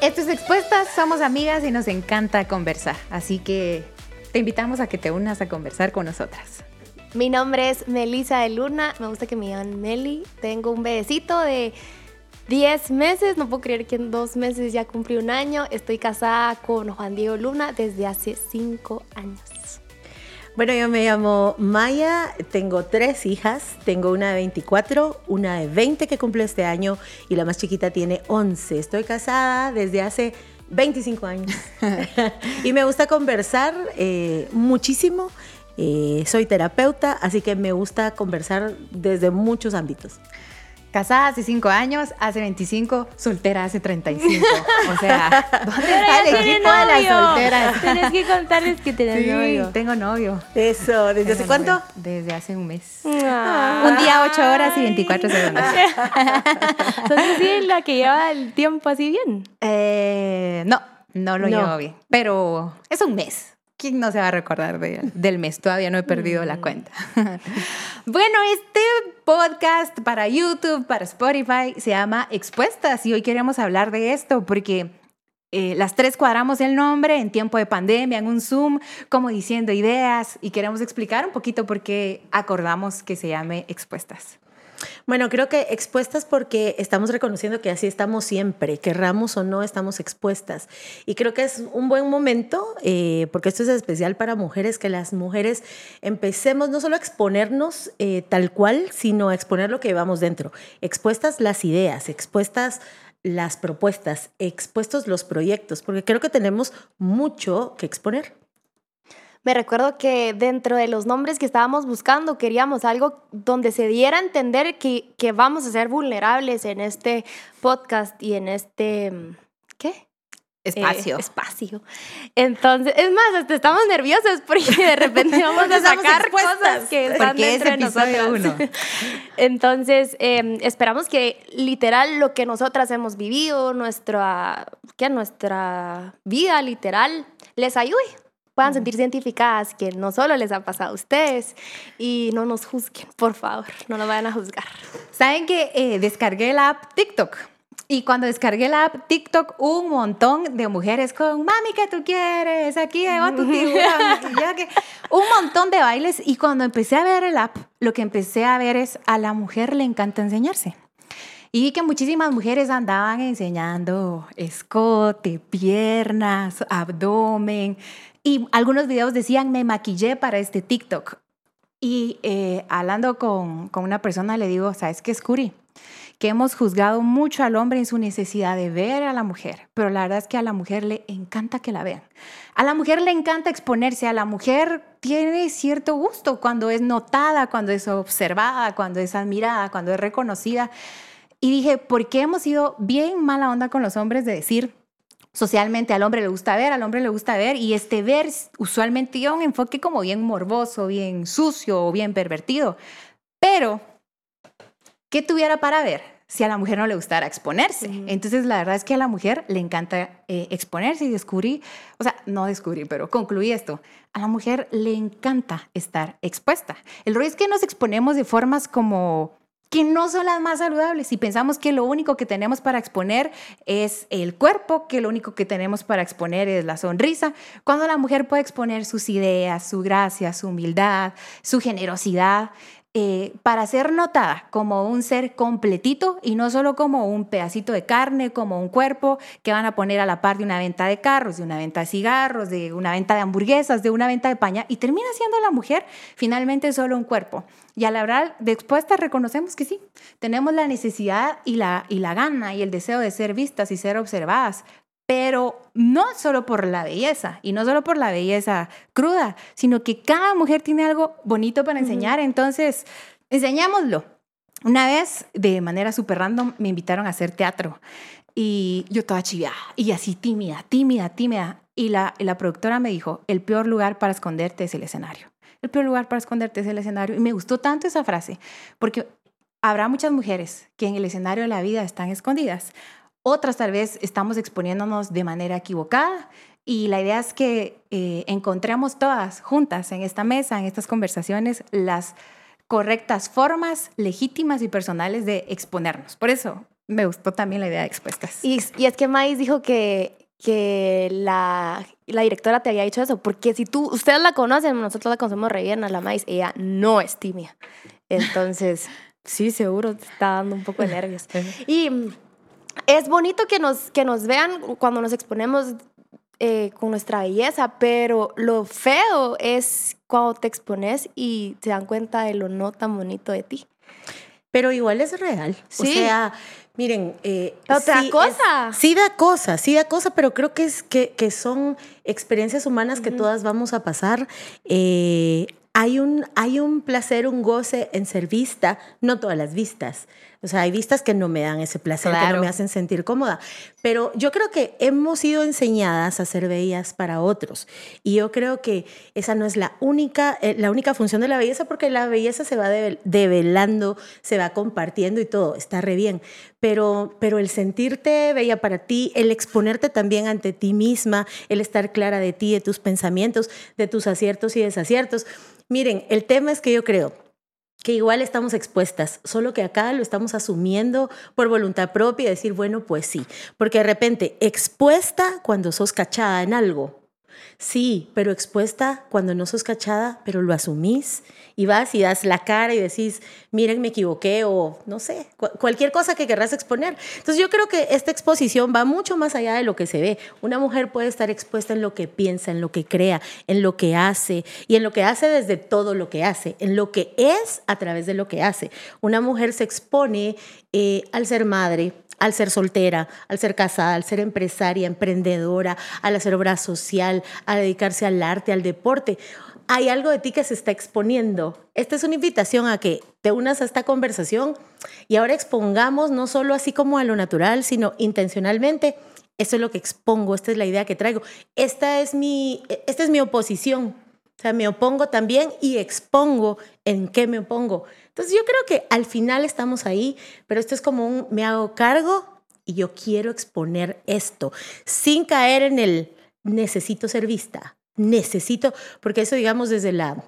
Esto es Expuestas, somos amigas y nos encanta conversar, así que te invitamos a que te unas a conversar con nosotras. Mi nombre es Melisa de Luna, me gusta que me llamen Meli. Tengo un bebecito de 10 meses, no puedo creer que en dos meses ya cumplí un año. Estoy casada con Juan Diego Luna desde hace 5 años. Bueno, yo me llamo Maya, tengo tres hijas, tengo una de 24, una de 20 que cumple este año y la más chiquita tiene 11. Estoy casada desde hace 25 años y me gusta conversar eh, muchísimo. Eh, soy terapeuta, así que me gusta conversar desde muchos ámbitos. Casada hace 5 años, hace 25, soltera hace 35. O sea, ¿dónde está el equipo de las solteras? Tienes que contarles que tienes Sí, novio. tengo novio. Eso, ¿desde hace Tengo cuánto? novio. Desde hace un mes. Ah. Un día, 8 horas y 24 segundos. Entonces sí, la que lleva el tiempo así bien. Eh, no, no lo No. llevo bien. Pero es un mes. ¿Quién no se va a recordar de- del mes? Todavía no he perdido la cuenta. bueno, este podcast para YouTube, para Spotify, se llama Expuestas y hoy queremos hablar de esto porque eh, las tres cuadramos el nombre en tiempo de pandemia, en un Zoom, como diciendo ideas y queremos explicar un poquito por qué acordamos que se llame Expuestas. Bueno, creo que expuestas porque estamos reconociendo que así estamos siempre, querramos o no, estamos expuestas. Y creo que es un buen momento, eh, porque esto es especial para mujeres, que las mujeres empecemos no solo a exponernos eh, tal cual, sino a exponer lo que llevamos dentro. Expuestas las ideas, expuestas las propuestas, expuestos los proyectos, porque creo que tenemos mucho que exponer. Me recuerdo que dentro de los nombres que estábamos buscando queríamos algo donde se diera a entender que, que vamos a ser vulnerables en este podcast y en este... mm, ¿Qué? Espacio. Eh, espacio. Entonces, es más, hasta estamos nerviosos porque de repente vamos a sacar cosas que están Porque es dentro de uno. Entonces, eh, esperamos que literal lo que nosotras hemos vivido, nuestra, ¿qué? nuestra vida literal, les ayude. Puedan sentirse identificadas que no solo les ha pasado a ustedes y no nos juzguen, por favor, no nos vayan a juzgar. Saben que eh, descargué la app TikTok. Y cuando descargué la app TikTok, un montón de mujeres con, mami, ¿qué tú quieres? Aquí va tu que- un montón de bailes. Y cuando empecé a ver el app, lo que empecé a ver es a la mujer le encanta enseñarse. Y vi que muchísimas mujeres andaban enseñando escote, piernas, abdomen. Y algunos videos decían, me maquillé para este TikTok. Y eh, hablando con, con una persona le digo, ¿sabes qué es Curi? Que hemos juzgado mucho al hombre en su necesidad de ver a la mujer, pero la verdad es que a la mujer le encanta que la vean. A la mujer le encanta exponerse, a la mujer tiene cierto gusto cuando es notada, cuando es observada, cuando es admirada, cuando es reconocida. Y dije, ¿por qué hemos sido bien mala onda con los hombres de decir, socialmente al hombre le gusta ver, al hombre le gusta ver, y este ver usualmente lleva un enfoque como bien morboso, bien sucio o bien pervertido. Pero, ¿qué tuviera para ver si a la mujer no le gustara exponerse? Entonces, la verdad es que a la mujer le encanta eh, exponerse y descubrí, o sea, no descubrí, pero concluí esto, a la mujer le encanta estar expuesta. El rollo es que nos exponemos de formas como que no son las más saludables. Y pensamos que lo único que tenemos para exponer es el cuerpo, que lo único que tenemos para exponer es la sonrisa, cuando la mujer puede exponer sus ideas, su gracia, su humildad, su generosidad, eh, para ser notada como un ser completito y no solo como un pedacito de carne, como un cuerpo que van a poner a la par de una venta de carros, de una venta de cigarros, de una venta de hamburguesas, de una venta de paña, y termina siendo la mujer finalmente solo un cuerpo. Y al hablar de expuestas reconocemos que sí, tenemos la necesidad y la, y la gana y el deseo de ser vistas y ser observadas, pero no solo por la belleza y no solo por la belleza cruda, sino que cada mujer tiene algo bonito para enseñar, entonces enseñámoslo. Una vez, de manera súper random, me invitaron a hacer teatro y yo toda chiviada y así tímida, tímida, tímida. Y la, y la productora me dijo, el peor lugar para esconderte es el escenario. El peor lugar para esconderte es el escenario. Y me gustó tanto esa frase, porque habrá muchas mujeres que en el escenario de la vida están escondidas. Otras tal vez estamos exponiéndonos de manera equivocada y la idea es que eh, encontremos todas juntas en esta mesa, en estas conversaciones, las correctas formas legítimas y personales de exponernos. Por eso, me gustó también la idea de expuestas. Y, y es que Mais dijo que, que la, la directora te había dicho eso, porque si tú, ustedes la conocen, nosotros la conocemos re bien a la Mais, ella no es tímida. Entonces, sí, seguro te está dando un poco de nervios. Y es bonito que nos, que nos vean cuando nos exponemos eh, con nuestra belleza, pero lo feo es cuando te expones y se dan cuenta de lo no tan bonito de ti. Pero igual es real. O Sí. sea, miren. Eh, Pero te da sí es- cosa. sí da cosa, sí da cosa, pero creo que, es, que, que son experiencias humanas que todas vamos a pasar. Eh, hay, un, hay un placer, un goce en ser vista, no todas las vistas. O sea, hay vistas que no me dan ese placer, que no me hacen sentir cómoda. Pero yo creo que hemos sido enseñadas a ser bellas para otros. Y yo creo que esa no es la única, eh, la única función de la belleza, porque la belleza se va devel- develando, se va compartiendo y todo, está re bien. Pero, pero el sentirte bella para ti, el exponerte también ante ti misma, el estar clara de ti, de tus pensamientos, de tus aciertos y desaciertos. Miren, el tema es que yo creo que igual estamos expuestas, solo que acá lo estamos asumiendo por voluntad propia y decir, bueno, pues sí, porque de repente expuesta cuando sos cachada en algo. Sí, pero expuesta cuando no sos cachada, pero lo asumís y vas y das la cara y decís, miren, me equivoqué o no sé, cu- cualquier cosa que querrás exponer. Entonces yo creo que esta exposición va mucho más allá de lo que se ve. Una mujer puede estar expuesta en lo que piensa, en lo que crea, en lo que hace y en lo que hace desde todo lo que hace, en lo que es a través de lo que hace. Una mujer se expone eh, al ser madre, al ser soltera, al ser casada, al ser empresaria, emprendedora, al hacer obra social, a dedicarse al arte, al deporte. Hay algo de ti que se está exponiendo. Esta es una invitación a que te unas a esta conversación y ahora expongamos no solo así como a lo natural, sino intencionalmente. Esto es lo que expongo, esta es la idea que traigo. Esta es mi, esta es mi oposición. O sea, me opongo también y expongo en qué me opongo. Entonces yo creo que al final estamos ahí, pero esto es como un me hago cargo y yo quiero exponer esto sin caer en el necesito ser vista, necesito, porque eso digamos desde la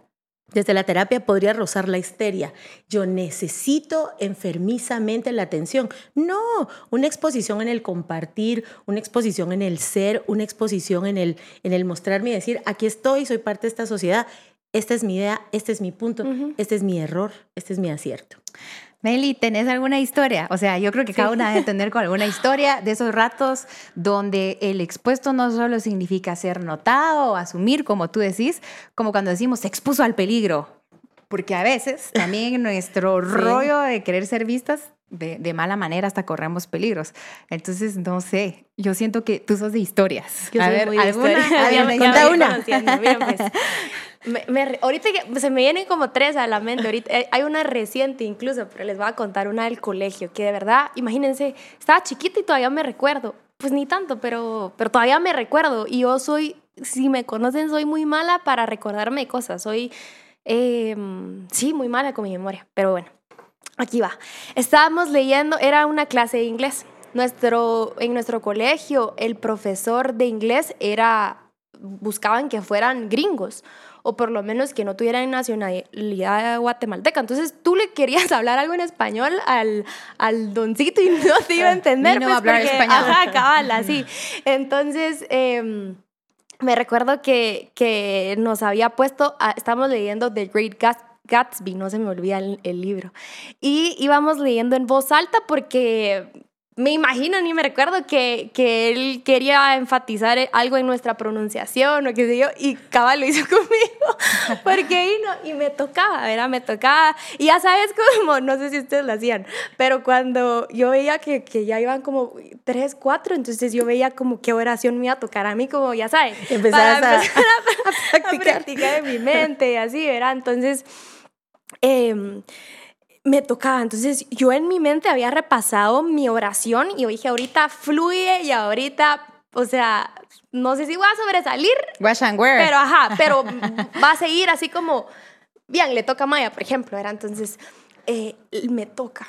desde la terapia podría rozar la histeria. Yo necesito enfermizamente la atención. No, una exposición en el compartir, una exposición en el ser, una exposición en el, en el mostrarme y decir, aquí estoy, soy parte de esta sociedad, esta es mi idea, este es mi punto, este es mi error, este es mi acierto. Meli, ¿tenés alguna historia? O sea, yo creo que cada una debe tener con alguna historia de esos ratos donde el expuesto no solo significa ser notado o asumir, como tú decís, como cuando decimos se expuso al peligro. Porque a veces también nuestro rollo de querer ser vistas, de, de mala manera hasta corremos peligros. Entonces, no sé, yo siento que tú sos de historias. Yo a soy ver, muy ¿alguna? historia. Una. pues, me- me- ahorita se me vienen como tres a la mente. Ahorita, eh, hay una reciente incluso, pero les voy a contar una del colegio, que de verdad, imagínense, estaba chiquita y todavía me recuerdo. Pues ni tanto, pero, pero todavía me recuerdo. Y yo soy, si me conocen, soy muy mala para recordarme cosas. Soy, eh, sí, muy mala con mi memoria. Pero bueno, aquí va. Estábamos leyendo, era una clase de inglés. Nuestro, en nuestro colegio, el profesor de inglés era, buscaban que fueran gringos o por lo menos que no tuvieran nacionalidad guatemalteca. Entonces tú le querías hablar algo en español al, al doncito y no te iba a entender. Ni no va a pues, hablar porque- español. Ajá, cabal, así. Entonces... em, me recuerdo que, que nos había puesto, a- estábamos leyendo The Great Gat- Gatsby, no se me olvida el, el libro, y íbamos leyendo en voz alta porque me imagino, ni me recuerdo que, que él quería enfatizar algo en nuestra pronunciación o qué sé yo, y cabal lo hizo conmigo, porque vino y me tocaba, ¿verdad? Me tocaba, y ya sabes cómo, no sé si ustedes lo hacían, pero cuando yo veía que, que ya iban como tres, cuatro, entonces yo veía como qué oración me iba a tocar a mí, como ya sabes, Empezabas para a- empezar a, a a practicar. practicar en mi mente y así, ¿verdad? Entonces, em, me tocaba. Entonces, yo en mi mente había repasado mi oración y yo dije, ahorita fluye y ahorita, o sea, no sé si voy a sobresalir, Wash and wear. pero ajá, pero va a seguir así como, bien, le toca a Maya, por ejemplo, ¿verdad? Entonces, eh, me toca.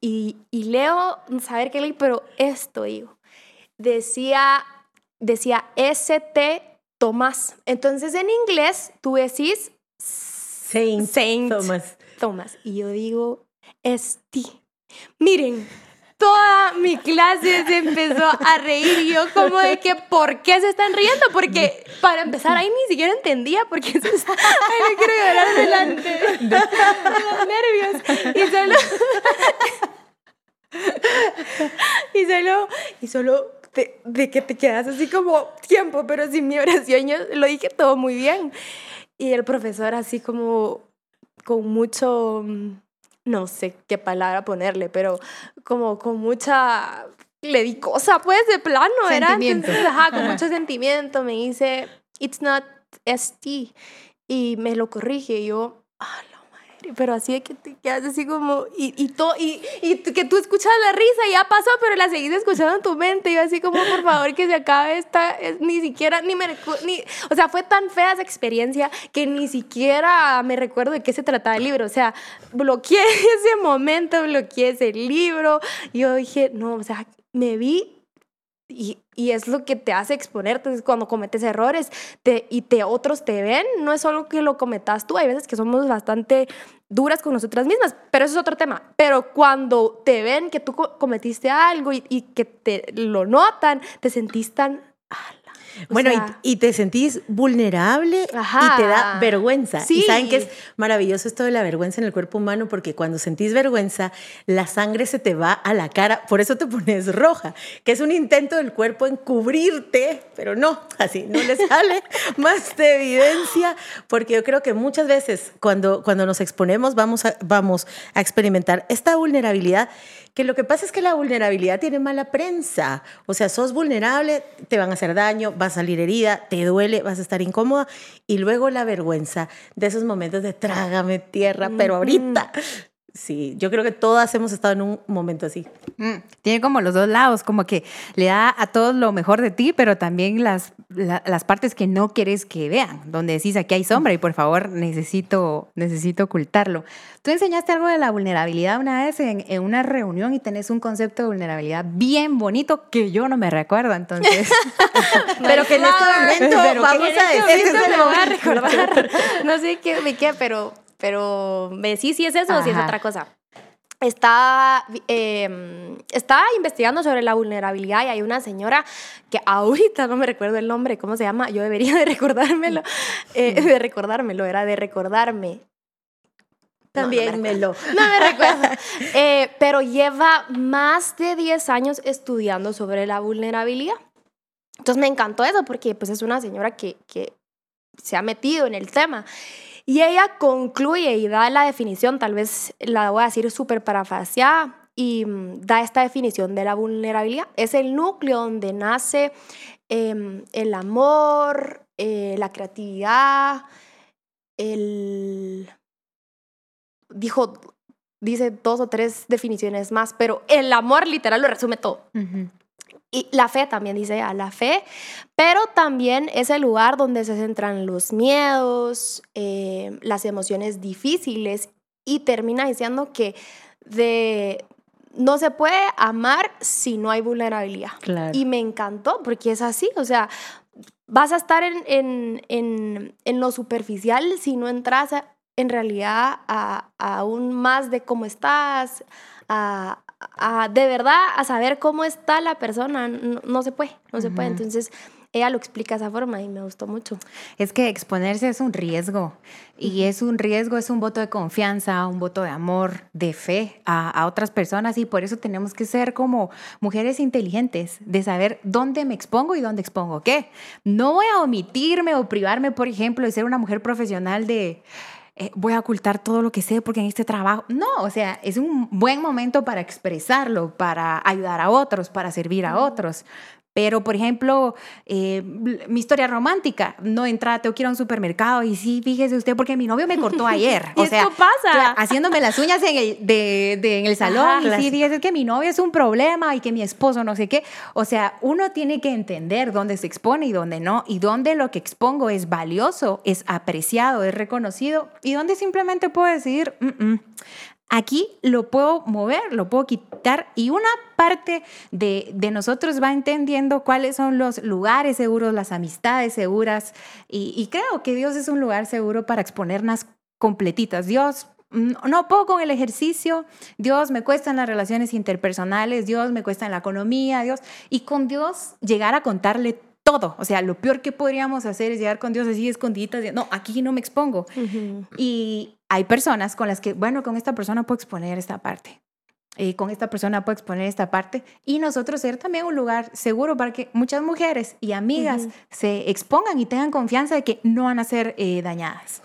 Y, y leo, saber qué leí, pero esto digo, decía, decía ST Tomás. Entonces, en inglés, tú decís Saint, Saint. Thomas. Tomás. Y yo digo, es ti. Miren, toda mi clase se empezó a reír yo como de que, ¿por qué se están riendo? Porque para empezar ahí ni siquiera entendía por qué se me quiero llorar delante de, de los nervios. Y solo... y solo... Y solo de, de, que te quedas así como tiempo, pero sin mi oración yo lo dije todo muy bien. Y el profesor así como con mucho no sé qué palabra ponerle, pero como con mucha, le di cosa pues de plano, sentimiento. era, ajá, con mucho sentimiento, me dice, it's not ST, y me lo corrige, y yo, ah, pero así de que te quedas así como, y, y, to, y, y, que tú escuchas la risa, ya pasó, pero la seguís escuchando en tu mente, y yo así como, por favor, que se acabe esta, es, ni siquiera, ni me ni, o sea, fue tan fea esa experiencia que ni siquiera me recuerdo de qué se trataba el libro, o sea, bloqueé ese momento, bloqueé ese libro, y yo dije, no, o sea, me vi y, y, es lo que te hace exponerte cuando cometes errores y te, otros te ven, no es solo que lo cometas tú, hay veces que somos bastante duras con nosotras mismas, pero eso es otro tema. Pero cuando te ven que tú cometiste algo y, que te lo notan, te sentís tan... Bueno, y, te sentís vulnerable y te da vergüenza. Sí. Y saben que es maravilloso esto de la vergüenza en el cuerpo humano, porque cuando sentís vergüenza, la sangre se te va a la cara, por eso te pones roja, que es un intento del cuerpo en cubrirte, pero no, así no le sale más de evidencia, porque yo creo que muchas veces cuando, cuando nos exponemos vamos a, vamos a experimentar esta vulnerabilidad que lo que pasa es que la vulnerabilidad tiene mala prensa. O sea, sos vulnerable, te van a hacer daño, vas a salir herida, te duele, vas a estar incómoda. Y luego la vergüenza de esos momentos de trágame tierra, pero ahorita Sí, yo creo que todas hemos estado en un momento así. Mm, tiene como los dos lados, como que le da a todos lo mejor de ti, pero también las, las partes que no quieres que vean, donde decís aquí hay sombra y por favor necesito, necesito ocultarlo. Tú enseñaste algo de la vulnerabilidad una vez en, en una reunión y tenés un concepto de vulnerabilidad bien bonito que yo no me recuerdo, entonces. pero que en este momento vamos a este decir. me voy a recordar. no sé qué, de qué, pero pero me sí, sí es eso o si es otra cosa. Está, eh, está investigando sobre la vulnerabilidad y hay una señora que ahorita no me recuerdo el nombre, ¿cómo se llama? Yo debería de recordármelo, eh, de recordármelo, era de recordarme. También no, me lo. No me recuerdo. Eh, pero lleva más de 10 años estudiando sobre la vulnerabilidad. Entonces me encantó eso porque pues es una señora que, que se ha metido en el tema. Y ella concluye y da la definición, tal vez la voy a decir súper parafraseada, y mm, da esta definición de la vulnerabilidad. Es el núcleo donde nace em, el amor, eh, la creatividad, el... Dijo, dice dos o tres definiciones más, pero el amor literal lo resume todo. Y la fe también dice a la fe, pero también es el lugar donde se centran los miedos, eh, las emociones difíciles y termina diciendo que de, no se puede amar si no hay vulnerabilidad. Y me encantó porque es así, o sea, vas a estar en, en, en, en lo superficial si no entras en realidad a, a aún más de cómo estás, a, de verdad a saber cómo está la persona. No, se puede, no se puede. Entonces, ella lo explica de esa forma y me gustó mucho. Es que exponerse es un riesgo y es un riesgo, es un voto de confianza, un voto de amor, de fe a, a, otras personas y por eso tenemos que ser como mujeres inteligentes, de saber dónde me expongo y dónde expongo qué. No voy a omitirme o privarme, por ejemplo, de ser una mujer profesional de voy a ocultar todo lo que sé porque en este trabajo, no, o sea, es un buen momento para expresarlo, para ayudar a otros, para servir a otros. Pero, por ejemplo, eh, mi historia romántica, no entra, tengo que ir a un supermercado y sí, fíjese usted, porque mi novio me cortó ayer. O sea, pasa? haciéndome las uñas en el, de, en el salón. y sí, fíjese que mi novio es un problema y que mi esposo no sé qué. O sea, uno tiene que entender dónde se expone y dónde no, y dónde lo que expongo es valioso, es apreciado, es reconocido, y dónde simplemente puedo decir, mm, mm, Aquí lo puedo mover, lo puedo quitar y una parte de, nosotros va entendiendo cuáles son los lugares seguros, las amistades seguras. Y, creo que Dios es un lugar seguro para exponernos completitas. Dios mm, no puedo con el ejercicio, Dios me cuesta en las relaciones interpersonales, Dios me cuesta en la economía, Dios, y con Dios llegar a contarle todo, o sea, lo peor que podríamos hacer es llegar con Dios así escondiditas, no, aquí no me expongo. Y hay personas con las que, bueno, con esta persona puedo exponer esta parte, y con esta persona puedo exponer esta parte y nosotros ser también un lugar seguro para que muchas mujeres y amigas se expongan y tengan confianza de que no van a ser eh, dañadas.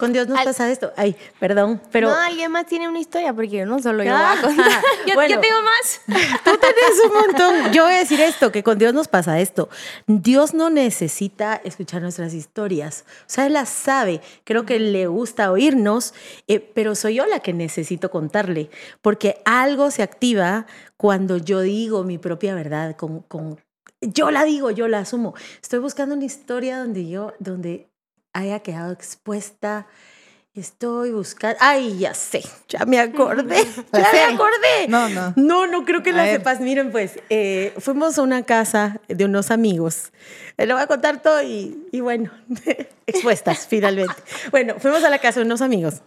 Con Dios nos pasa esto. Ay, perdón, pero... No, alguien más tiene una historia porque yo no solo yo voy a contar. yo, Bueno. tengo más. Tú tenés un montón. Yo voy a decir esto, que con Dios nos pasa esto. Dios no necesita escuchar nuestras historias. O sea, Él las sabe. Creo que le gusta oírnos, eh, pero soy yo la que necesito contarle. Porque algo se activa cuando yo digo mi propia verdad. Con, con, yo la digo, yo la asumo. Estoy buscando una historia donde yo, donde haya quedado expuesta. Estoy buscando. Ay, ya sé, ya me acordé. ¿La Ya me acordé. No, no. No, no creo que A la ver. sepas. Miren, pues, eh, fuimos a una casa de unos amigos. Eh, Le voy a contar todo y, y bueno, expuestas finalmente. Bueno, fuimos a la casa de unos amigos.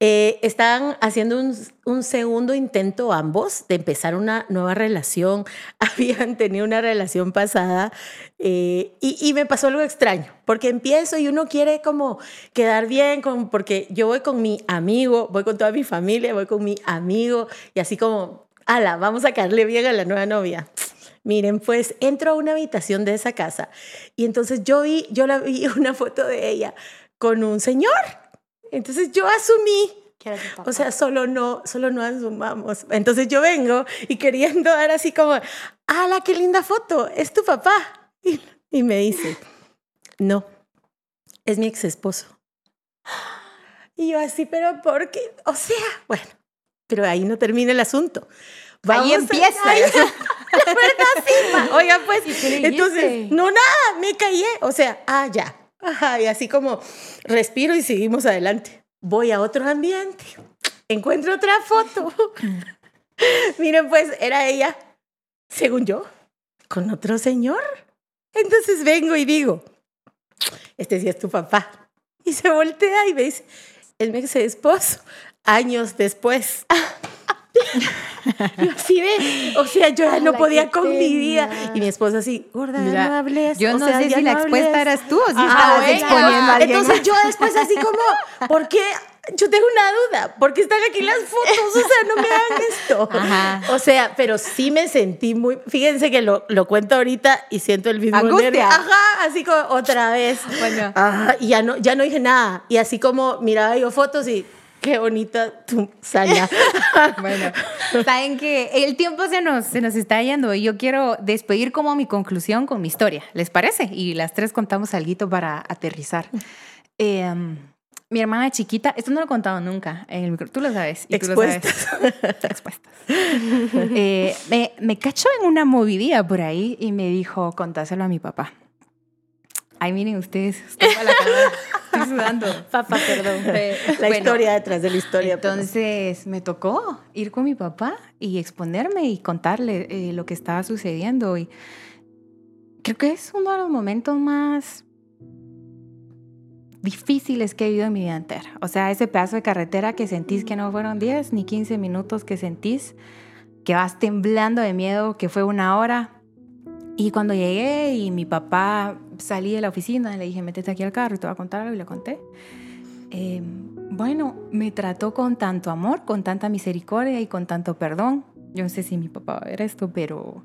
Eh, estaban haciendo un, un segundo intento ambos de empezar una nueva relación. Habían tenido una relación pasada eh, y, y me pasó algo extraño, porque empiezo y uno quiere como quedar bien, con, porque yo voy con mi amigo, voy con toda mi familia, voy con mi amigo y así como, ala, vamos a caerle bien a la nueva novia. Miren, pues entro a una habitación de esa casa y entonces yo vi, yo la vi una foto de ella con un señor. Entonces yo asumí o sea, solo no, solo no asumamos. Entonces yo vengo y queriendo dar así como, ¡ala, qué linda foto! Es tu papá. Y, y me dice, no, es mi ex esposo. Y yo así, pero ¿por qué? O sea, bueno, pero ahí no termina el asunto. Ahí a- empieza. Ahí- la verdad, sí, ma. Oiga, pues, ¿Y qué le entonces, no, nada, me callé. O sea, ah, ya. Y así como respiro y seguimos adelante. Voy a otro ambiente, encuentro otra foto. Miren, pues era ella, según yo, con otro señor. Entonces vengo y digo, este sí es tu papá. Y se voltea y dice, es mi ex esposo, años después. Y así ve, o sea, yo ya no podía con mi vida. Y mi esposa así, gorda, Mira, no hables. Yo o no sea, sé si la no expuesta eras tú o si Ah, estabas bueno. exponiendo a alguien Entonces yo después así como, ¿por qué? Yo tengo una duda, ¿por qué están aquí las fotos? O sea, no me hagan esto. Ajá. O sea, pero sí me sentí muy, fíjense que lo, lo cuento ahorita y siento el mismo Angustia. nervio. Ajá, así como otra vez. Bueno. Ajá, y ya no, ya no dije nada. Y así como miraba yo fotos y qué bonita tu Sanya. Bueno, saben que el tiempo se nos, se nos está yendo y yo quiero despedir como mi conclusión con mi historia. ¿Les parece? Y las tres contamos algo para aterrizar. Eh, mi hermana chiquita, esto no lo he contado nunca en el micro, tú lo sabes. y tú lo sabes. Expuestas. Expuestas. Eh, me, me cachó en una movidía por ahí y me dijo, contáselo a mi papá. Ay, miren ustedes, estoy, la sudando. Papá, perdón. La bueno, historia detrás de la historia. entonces me tocó ir con mi papá y exponerme y contarle eh, lo que estaba sucediendo. Y creo que es uno de los momentos más difíciles que he vivido en mi vida entera. O sea, ese pedazo de carretera que sentís que no fueron 10 ni 15 minutos que sentís, que vas temblando de miedo, que fue una hora. Y cuando llegué y mi papá salí de la oficina, le dije, métete aquí al carro y te voy a contar algo y le conté. Eh, bueno, me trató con tanto amor, con tanta misericordia y con tanto perdón. Yo no sé si mi papá va a ver esto, pero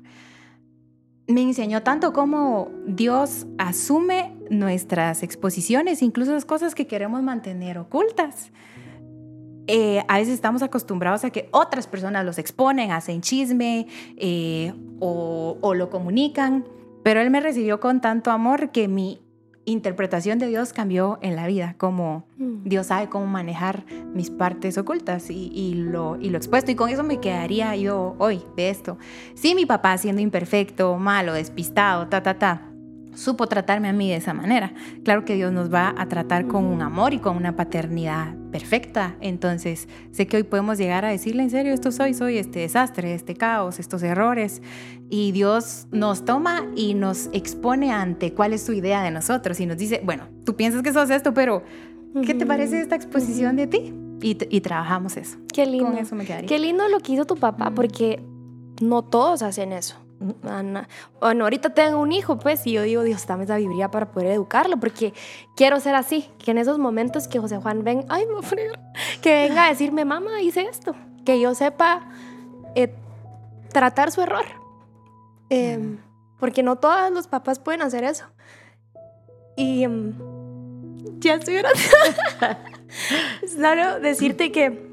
me enseñó tanto cómo Dios asume nuestras exposiciones, incluso las cosas que queremos mantener ocultas. Eh, a veces estamos acostumbrados a que otras personas los exponen, hacen chisme eh, o, o lo comunican, pero Él me recibió con tanto amor que mi interpretación de Dios cambió en la vida, como Dios sabe cómo manejar mis partes ocultas y, y lo, y lo expuesto. Y con eso me quedaría yo hoy de esto. Sí, mi papá siendo imperfecto, malo, despistado, ta, ta, ta, supo tratarme a mí de esa manera. Claro que Dios nos va a tratar con un amor y con una paternidad perfecta. Entonces, sé que hoy podemos llegar a decirle en serio, esto soy, soy este desastre, este caos, estos errores. Y Dios nos toma y nos expone ante cuál es su idea de nosotros y nos dice, bueno, tú piensas que sos esto, pero ¿qué te parece esta exposición de ti? Y, y trabajamos eso. Qué lindo. Con eso me quedaría. Qué lindo lo que hizo tu papá, porque no todos hacen eso. Ana- Bueno, ahorita tengo un hijo, pues, y yo digo, Dios, dame sabiduría para poder educarlo, porque quiero ser así, que en esos momentos que José Juan ven, ay, me freír", que venga a decirme, mamá, hice esto, que yo sepa eh, tratar su error. Em, porque no todos los papás pueden hacer eso. Y em, ya estoy claro decirte que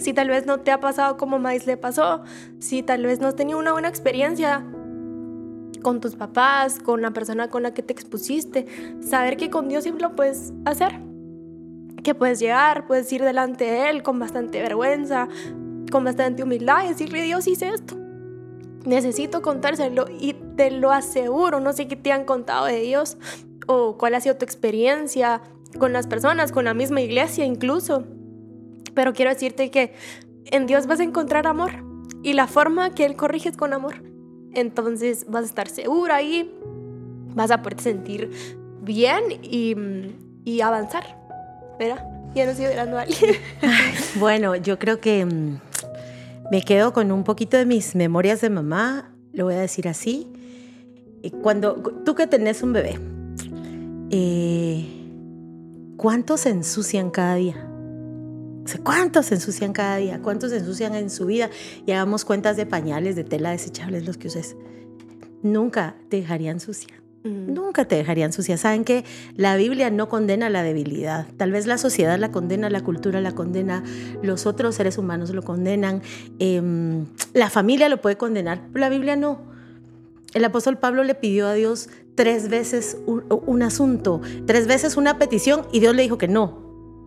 si tal vez no te ha pasado como Mais le pasó, si tal vez no has tenido una buena experiencia con tus papás, con la persona con la que te expusiste, saber que con Dios siempre lo puedes hacer. Que puedes llegar, puedes ir delante de Él con bastante vergüenza, con bastante humildad y decirle, Dios, hice esto. Necesito contárselo y te lo aseguro, no sé qué te han contado de Dios o cuál ha sido tu experiencia con las personas, con la misma iglesia incluso. Pero quiero decirte que en Dios vas a encontrar amor y la forma que Él corrige es con amor. Entonces vas a estar segura y vas a poder sentir bien y, y avanzar. ¿Verdad? Ya no estoy llorando a alguien. Bueno, yo creo que mm, me quedo con un poquito de mis memorias de mamá, lo voy a decir así. Eh, Cuando tú que tenés un bebé, eh, ¿cuántos se ensucian cada día? ¿Cuántos se ensucian cada día? ¿Cuántos se ensucian en su vida? Y hagamos cuentas de pañales, de tela desechables, los que uses. Nunca te dejarían sucia. Nunca te dejarían sucia. Saben que la Biblia no condena la debilidad. Tal vez la sociedad la condena, la cultura la condena, los otros seres humanos lo condenan, em, la familia lo puede condenar, pero la Biblia no. El apóstol Pablo le pidió a Dios tres veces un, un asunto, tres veces una petición y Dios le dijo que no.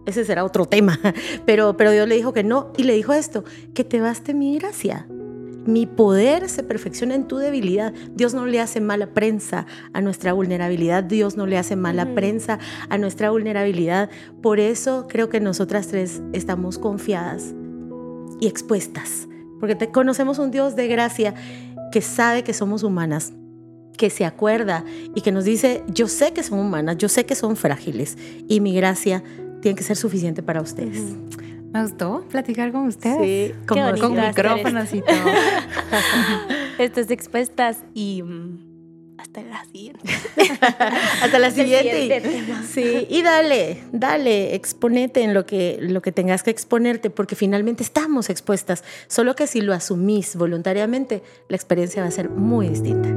Ese será otro tema, pero, pero Dios le dijo que no y le dijo esto, que te baste mi gracia. Mi poder se perfecciona en tu debilidad. Dios no le hace mala prensa a nuestra vulnerabilidad. Dios no le hace mala prensa a nuestra vulnerabilidad. Por eso creo que nosotras tres estamos confiadas y expuestas. Porque te, conocemos un Dios de gracia que sabe que somos humanas, que se acuerda y que nos dice, yo sé que son humanas, yo sé que son frágiles y mi gracia tiene que ser suficiente para ustedes. Me gustó platicar con ustedes. Sí, como-. Con micrófonos y todo. Estas expuestas y mm, hasta la siguiente. Hasta la siguiente. siguiente. Sí, y dale, dale, exponete en lo que, lo que tengas que exponerte, porque finalmente estamos expuestas. Solo que si lo asumís voluntariamente, la experiencia va a ser muy distinta.